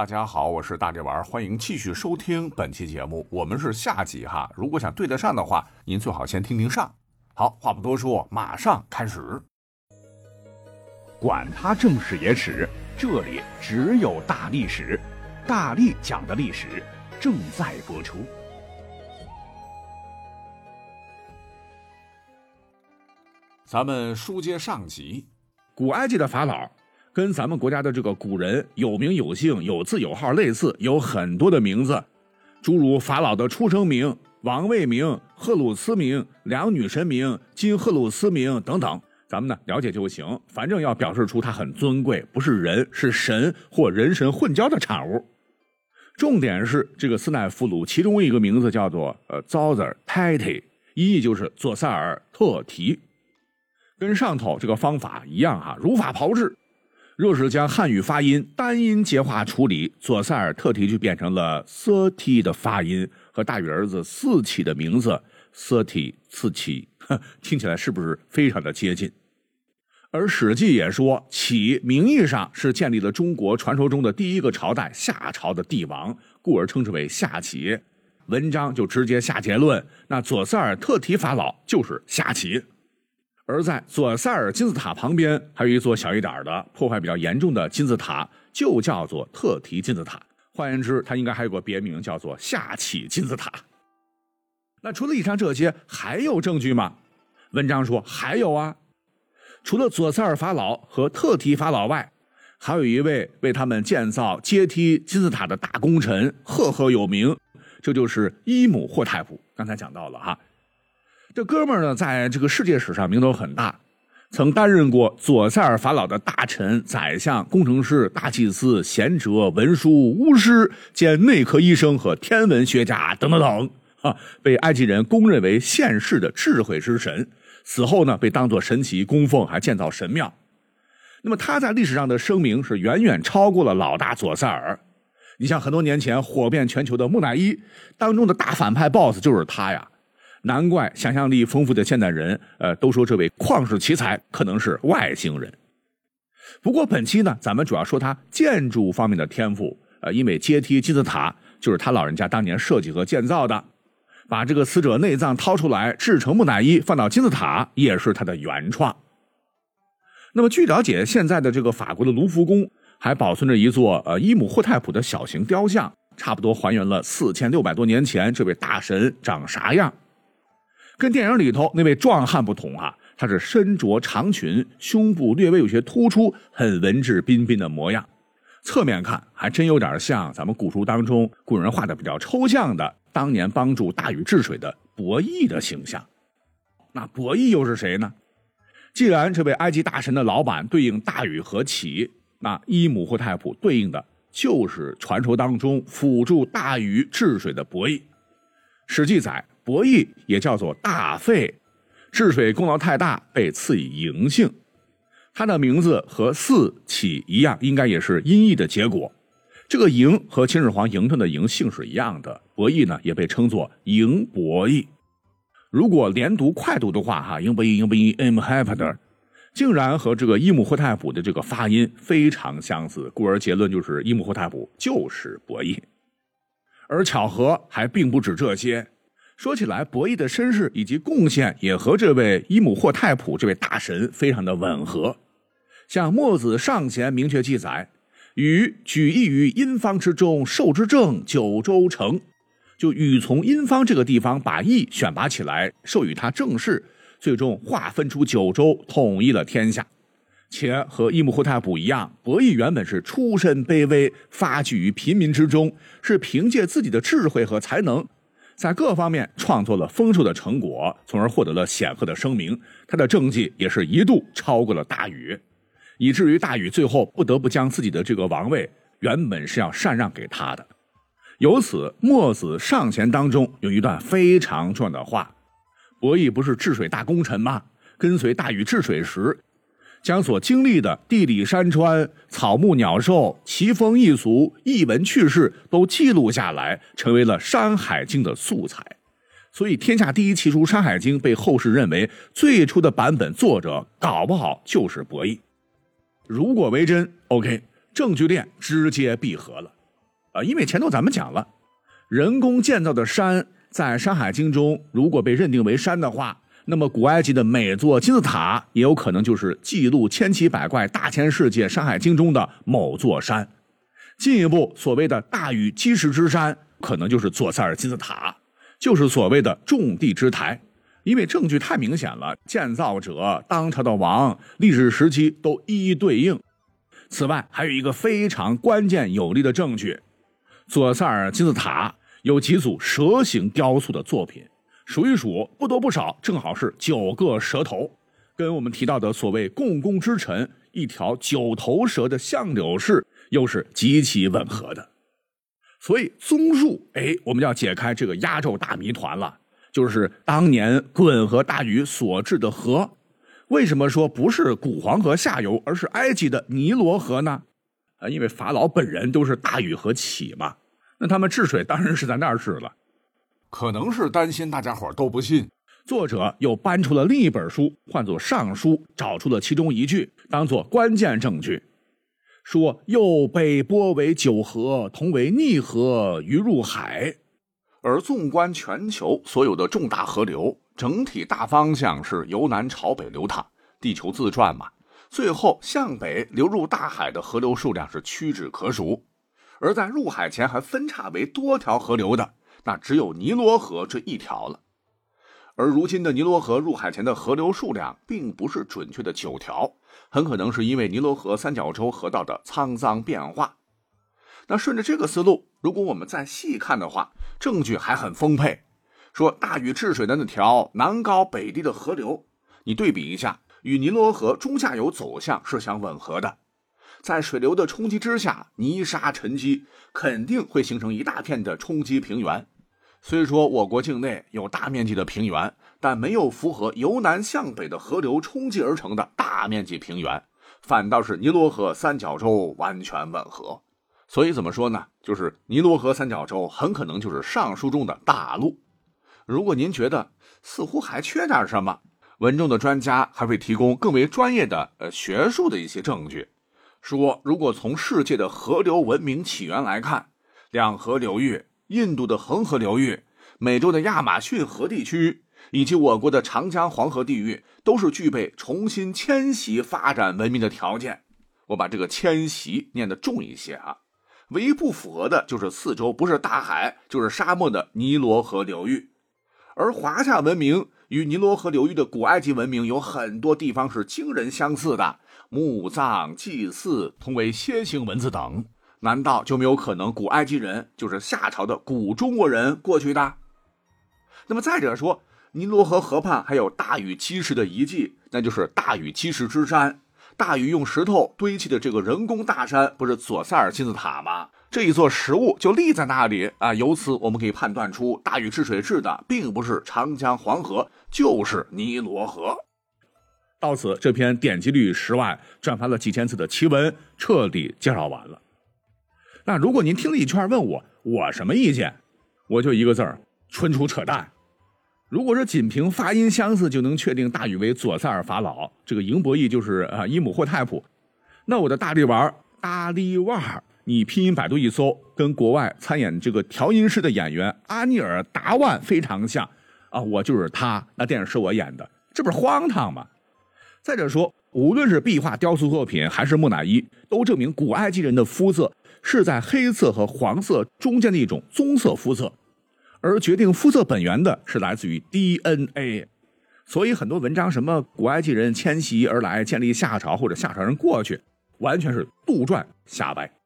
大家好，我是大力丸，欢迎继续收听本期节目。我们是下集哈，如果想对得上的话，您最好先听听上。好，话不多说，马上开始。管他正史野史，这里只有大历史，大力讲的历史正在播出。咱们书接上集，古埃及的法老。跟咱们国家的这个古人有名有姓有字有号类似，有很多的名字，诸如法老的出生名、王位名、赫鲁斯名、两女神名、金赫鲁斯名等等，咱们呢了解就行。反正要表示出他很尊贵，不是人，是神或人神混交的产物。重点是这个斯奈夫鲁，其中一个名字叫做呃 Zoser Tati，意义就是佐塞尔特提，跟上头这个方法一样哈，如法炮制。若是将汉语发音单音节化处理，左塞尔特提就变成了 thirty 的发音，和大禹儿子四起的名字 thirty 四起，听起来是不是非常的接近？而《史记》也说，启名义上是建立了中国传说中的第一个朝代夏朝的帝王，故而称之为夏启。文章就直接下结论，那左塞尔特提法老就是夏启。而在左塞尔金字塔旁边，还有一座小一点的、破坏比较严重的金字塔，就叫做特提金字塔。换言之，它应该还有个别名，叫做夏启金字塔。那除了以上这些，还有证据吗？文章说还有啊。除了左塞尔法老和特提法老外，还有一位为他们建造阶梯金字塔的大功臣，赫赫有名，这就是伊姆霍太普。刚才讲到了哈。这哥们呢，在这个世界史上名头很大，曾担任过左塞尔法老的大臣、宰相、工程师、大祭司、贤哲、文书、巫师兼内科医生和天文学家等等等啊，被埃及人公认为现世的智慧之神。死后呢，被当作神奇供奉，还建造神庙。那么他在历史上的声名是远远超过了老大左塞尔。你像很多年前火遍全球的木乃伊当中的大反派 BOSS 就是他呀。难怪想象力丰富的现代人，呃，都说这位旷世奇才可能是外星人。不过本期呢，咱们主要说他建筑方面的天赋，呃，因为阶梯金字塔就是他老人家当年设计和建造的，把这个死者内脏掏出来制成木乃伊放到金字塔也是他的原创。那么据了解，现在的这个法国的卢浮宫还保存着一座呃伊姆霍太普的小型雕像，差不多还原了四千六百多年前这位大神长啥样。跟电影里头那位壮汉不同啊，他是身着长裙，胸部略微有些突出，很文质彬彬的模样。侧面看还真有点像咱们古书当中古人画的比较抽象的当年帮助大禹治水的伯益的形象。那伯益又是谁呢？既然这位埃及大神的老板对应大禹和启，那伊姆霍太普对应的就是传说当中辅助大禹治水的伯益。史记载。伯益也叫做大费，治水功劳太大，被赐以嬴姓。他的名字和四起一样，应该也是音译的结果。这个嬴和秦始皇嬴政的嬴姓是一样的。伯益呢，也被称作嬴伯益。如果连读快读的话，哈，嬴伯益，嬴伯益，M h a p p e r 竟然和这个伊姆霍太普的这个发音非常相似，故而结论就是伊姆霍太普就是伯益。而巧合还并不止这些。说起来，伯益的身世以及贡献也和这位伊姆霍太普这位大神非常的吻合。像《墨子上贤》明确记载：“禹举义于殷方之中，受之政，九州成。”就禹从殷方这个地方把义选拔起来，授予他政事，最终划分出九州，统一了天下。且和伊姆霍太普一样，伯益原本是出身卑微，发迹于贫民之中，是凭借自己的智慧和才能。在各方面创作了丰硕的成果，从而获得了显赫的声名。他的政绩也是一度超过了大禹，以至于大禹最后不得不将自己的这个王位原本是要禅让给他的。由此，《墨子上贤》当中有一段非常重要的话：“伯益不是治水大功臣吗？跟随大禹治水时。”将所经历的地理山川、草木鸟兽、奇风异俗、异闻趣事都记录下来，成为了《山海经》的素材。所以，天下第一奇书《山海经》被后世认为最初的版本作者搞不好就是伯益。如果为真，OK，证据链直接闭合了。啊，因为前头咱们讲了，人工建造的山在《山海经》中如果被认定为山的话，那么古埃及的每座金字塔也有可能就是记录千奇百怪大千世界《山海经》中的某座山。进一步，所谓的大禹基石之山，可能就是左塞尔金字塔，就是所谓的种地之台。因为证据太明显了，建造者、当朝的王、历史时期都一一对应。此外，还有一个非常关键有力的证据：左塞尔金字塔有几组蛇形雕塑的作品，数一数不多不少，正好是九个蛇头，跟我们提到的所谓共工之臣一条九头蛇的相柳式又是极其吻合的。所以，综述，哎，我们要解开这个压轴大谜团了。就是当年鲧和大禹所治的河，为什么说不是古黄河下游，而是埃及的尼罗河呢？啊，因为法老本人都是大禹河起嘛，那他们治水当然是在那儿治了。可能是担心大家伙都不信，作者又搬出了另一本书，换作《尚书》，找出了其中一句，当做关键证据，说又被波为九河，同为逆河，于入海。而纵观全球所有的重大河流，整体大方向是由南朝北流淌，地球自转嘛。最后向北流入大海的河流数量是屈指可数，而在入海前还分叉为多条河流的，那只有尼罗河这一条了。而如今的尼罗河入海前的河流数量并不是准确的九条，很可能是因为尼罗河三角洲河道的沧桑变化。那顺着这个思路，如果我们再细看的话，证据还很丰沛。说大禹治水的那条南高北低的河流，你对比一下，与尼罗河中下游走向是相吻合的。在水流的冲击之下，泥沙沉积，肯定会形成一大片的冲积平原。虽说我国境内有大面积的平原，但没有符合由南向北的河流冲击而成的大面积平原，反倒是尼罗河三角洲完全吻合。所以怎么说呢？就是尼罗河三角洲很可能就是上书中的大陆。如果您觉得似乎还缺点什么，文中的专家还会提供更为专业的呃学术的一些证据，说如果从世界的河流文明起源来看，两河流域、印度的恒河流域、美洲的亚马逊河地区以及我国的长江黄河地域，都是具备重新迁徙发展文明的条件。我把这个迁徙念得重一些啊。唯一不符合的就是四周不是大海就是沙漠的尼罗河流域，而华夏文明与尼罗河流域的古埃及文明有很多地方是惊人相似的，墓葬、祭祀同为楔形文字等，难道就没有可能古埃及人就是夏朝的古中国人过去的？那么再者说，尼罗河河畔还有大禹基石的遗迹，那就是大禹基石之山。大禹用石头堆砌的这个人工大山，不是左塞尔金字塔吗？这一座石物就立在那里啊！由此我们可以判断出，大禹治水治的并不是长江黄河，就是尼罗河。到此，这篇点击率十万、转发了几千次的奇闻彻底介绍完了。那如果您听了一圈，问我我什么意见，我就一个字儿：纯属扯淡。如果说仅凭发音相似就能确定大禹为左塞尔法老，这个赢博弈就是啊伊姆霍太普，那我的大力丸大力丸，你拼音百度一搜，跟国外参演这个调音师的演员阿尼尔达万非常像啊，我就是他，那电影是我演的，这不是荒唐吗？再者说，无论是壁画、雕塑作品还是木乃伊，都证明古埃及人的肤色是在黑色和黄色中间的一种棕色肤色。而决定肤色本源的是来自于 DNA，所以很多文章什么古埃及人迁徙而来建立夏朝或者夏朝人过去，完全是杜撰瞎掰。